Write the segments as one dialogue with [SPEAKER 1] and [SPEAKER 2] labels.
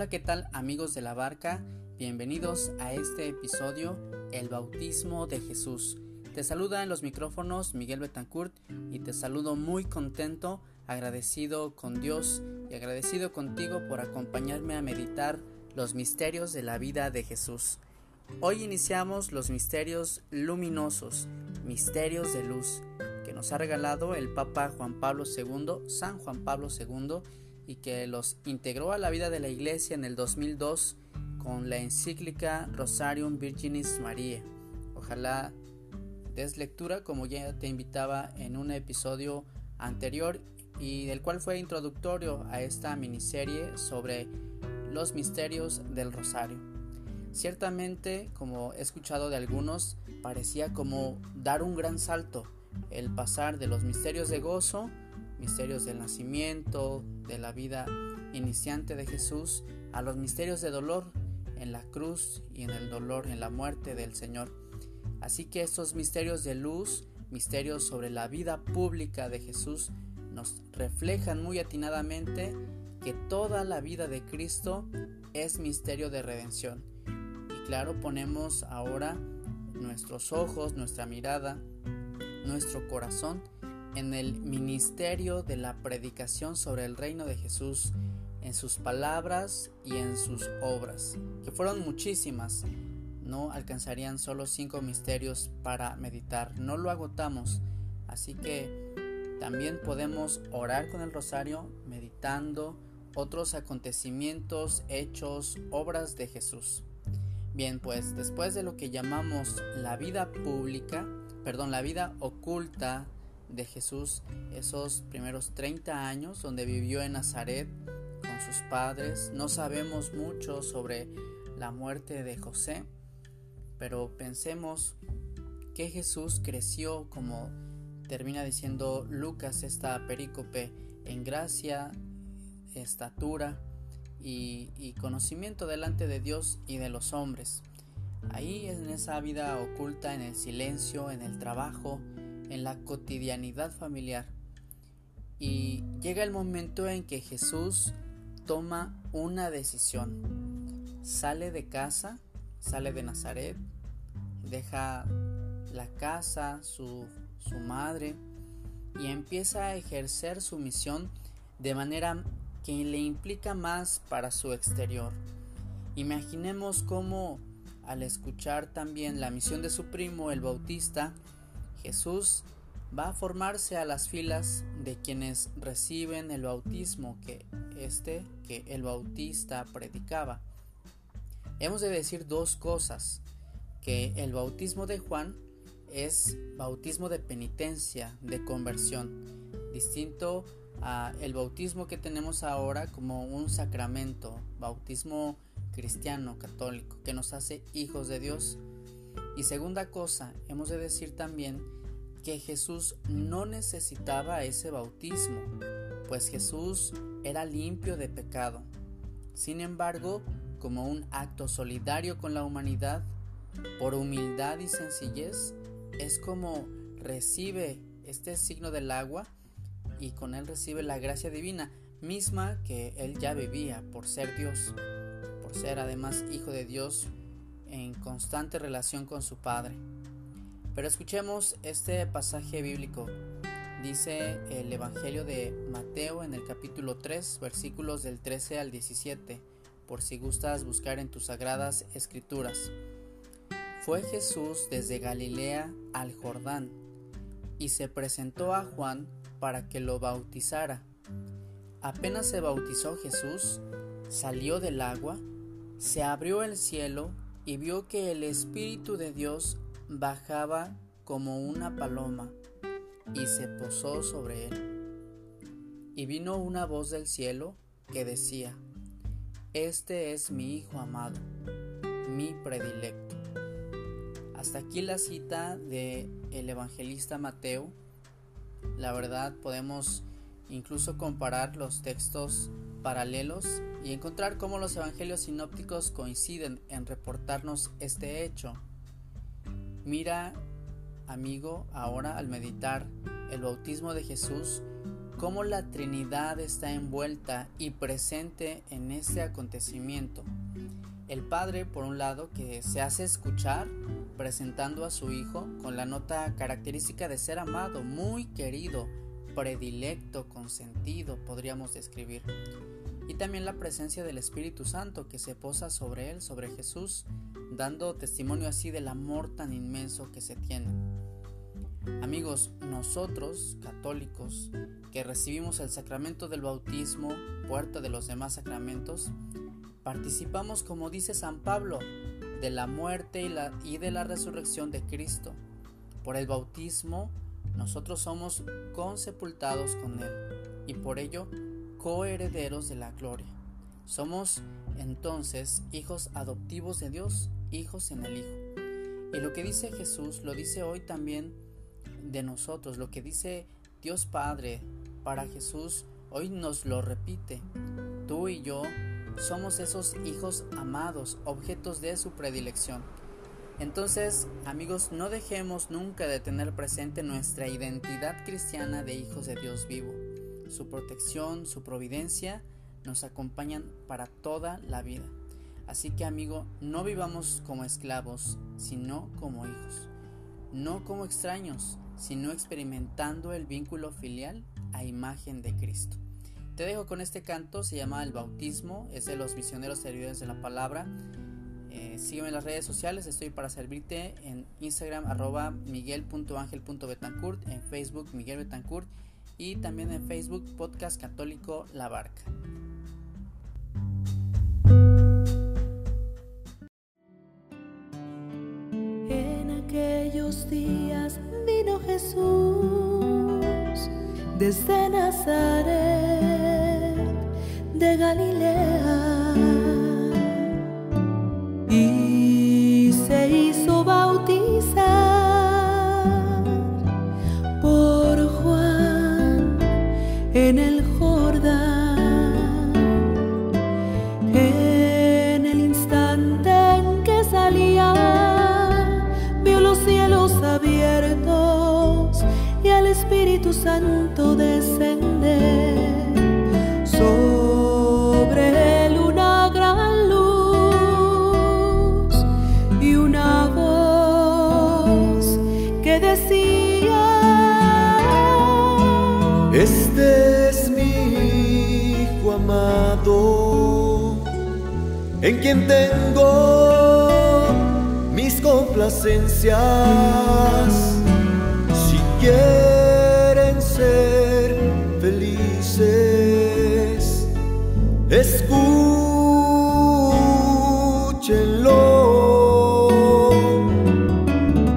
[SPEAKER 1] Hola, ¿qué tal amigos de la barca? Bienvenidos a este episodio, El bautismo de Jesús. Te saluda en los micrófonos Miguel Betancourt y te saludo muy contento, agradecido con Dios y agradecido contigo por acompañarme a meditar los misterios de la vida de Jesús. Hoy iniciamos los misterios luminosos, misterios de luz, que nos ha regalado el Papa Juan Pablo II, San Juan Pablo II, y que los integró a la vida de la Iglesia en el 2002 con la encíclica Rosarium Virginis Mariae. Ojalá des lectura como ya te invitaba en un episodio anterior y del cual fue introductorio a esta miniserie sobre los misterios del Rosario. Ciertamente, como he escuchado de algunos, parecía como dar un gran salto el pasar de los misterios de gozo, misterios del nacimiento, de la vida iniciante de Jesús, a los misterios de dolor en la cruz y en el dolor en la muerte del Señor. Así que estos misterios de luz, misterios sobre la vida pública de Jesús, nos reflejan muy atinadamente que toda la vida de Cristo es misterio de redención. Y claro, ponemos ahora nuestros ojos, nuestra mirada, nuestro corazón en el ministerio de la predicación sobre el reino de Jesús, en sus palabras y en sus obras, que fueron muchísimas. No alcanzarían solo cinco misterios para meditar, no lo agotamos, así que también podemos orar con el rosario meditando otros acontecimientos, hechos, obras de Jesús. Bien, pues después de lo que llamamos la vida pública, perdón, la vida oculta de Jesús, esos primeros 30 años donde vivió en Nazaret con sus padres, no sabemos mucho sobre la muerte de José, pero pensemos que Jesús creció como termina diciendo Lucas esta perícope en gracia, estatura y, conocimiento delante de Dios y de los hombres. Ahí en esa vida oculta, en el silencio, en el trabajo, en la cotidianidad familiar. Y llega el momento en que Jesús toma una decisión. Sale de casa, sale de Nazaret, deja la casa, su, su madre, y empieza a ejercer su misión de manera que le implica más para su exterior. Imaginemos cómo al escuchar también la misión de su primo el Bautista, Jesús va a formarse a las filas de quienes reciben el bautismo que este que el Bautista predicaba. Hemos de decir dos cosas, que el bautismo de Juan es bautismo de penitencia, de conversión, distinto a el bautismo que tenemos ahora como un sacramento, bautismo cristiano, católico, que nos hace hijos de Dios. Y segunda cosa, hemos de decir también que Jesús no necesitaba ese bautismo, pues Jesús era limpio de pecado. Sin embargo, como un acto solidario con la humanidad, por humildad y sencillez, es como recibe este signo del agua y con él recibe la gracia divina, misma que él ya vivía por ser Dios, por ser además hijo de Dios en constante relación con su Padre. Pero escuchemos este pasaje bíblico. Dice el Evangelio de Mateo en el capítulo 3, versículos del 13 al 17, por si gustas buscar en tus sagradas escrituras. Fue Jesús desde Galilea al Jordán y se presentó a Juan para que lo bautizara. Apenas se bautizó Jesús, salió del agua, se abrió el cielo y vio que el Espíritu de Dios bajaba como una paloma y se posó sobre él. Y vino una voz del cielo que decía, Este es mi Hijo amado, mi predilecto. Hasta aquí la cita de el evangelista Mateo. La verdad podemos incluso comparar los textos paralelos y encontrar cómo los evangelios sinópticos coinciden en reportarnos este hecho. Mira, amigo, ahora al meditar el bautismo de Jesús cómo la Trinidad está envuelta y presente en este acontecimiento. El Padre, por un lado, que se hace escuchar presentando a su Hijo con la nota característica de ser amado, muy querido, predilecto, consentido, podríamos describir. Y también la presencia del Espíritu Santo que se posa sobre él, sobre Jesús, dando testimonio así del amor tan inmenso que se tiene. Amigos, nosotros, católicos, que recibimos el sacramento del bautismo, puerta de los demás sacramentos, Participamos, como dice San Pablo, de la muerte y, de la resurrección de Cristo. Por el bautismo, nosotros somos consepultados con Él y por ello coherederos de la gloria. Somos entonces hijos adoptivos de Dios, hijos en el Hijo. Y lo que dice Jesús lo dice hoy también de nosotros, lo que dice Dios Padre para Jesús, hoy nos lo repite. Tú y yo somos esos hijos amados, objetos de su predilección. Entonces, amigos, no dejemos nunca de tener presente nuestra identidad cristiana de hijos de Dios vivo. Su protección, su providencia nos acompañan para toda la vida. Así que, amigo, no vivamos como esclavos, sino como hijos. No como extraños, sino experimentando el vínculo filial a imagen de Cristo. Te dejo con este canto, se llama El Bautismo, es de los misioneros servidores de la palabra. Eh, sígueme en las redes sociales, estoy para servirte en Instagram arroba miguel.angel.betancourt, en Facebook Miguel Betancourt y también en Facebook Podcast Católico La Barca.
[SPEAKER 2] En aquellos días vino Jesús desde Nazaret de Galilea y se hizo en el Jordán. En el instante en que salía, vio los cielos abiertos y al Espíritu Santo descender.
[SPEAKER 3] En quien tengo mis complacencias. Si quieren ser felices, escúchenlo.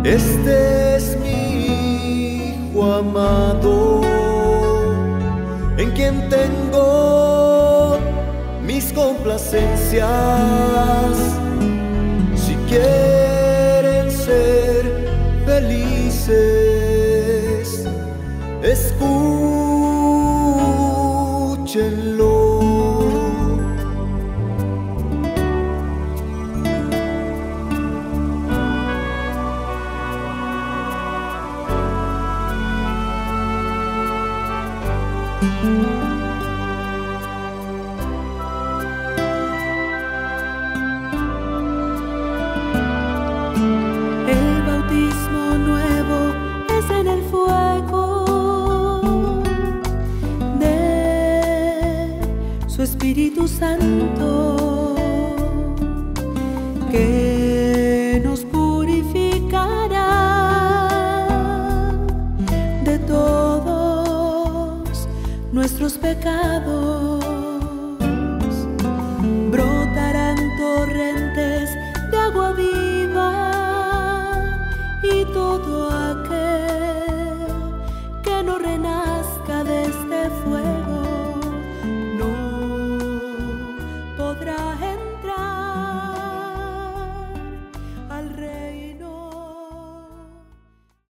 [SPEAKER 3] Este es mi hijo amado, en quien tengo complacencias. Si quieren ser felices, escúchenlo.
[SPEAKER 2] Nos purificará de todos nuestros pecados.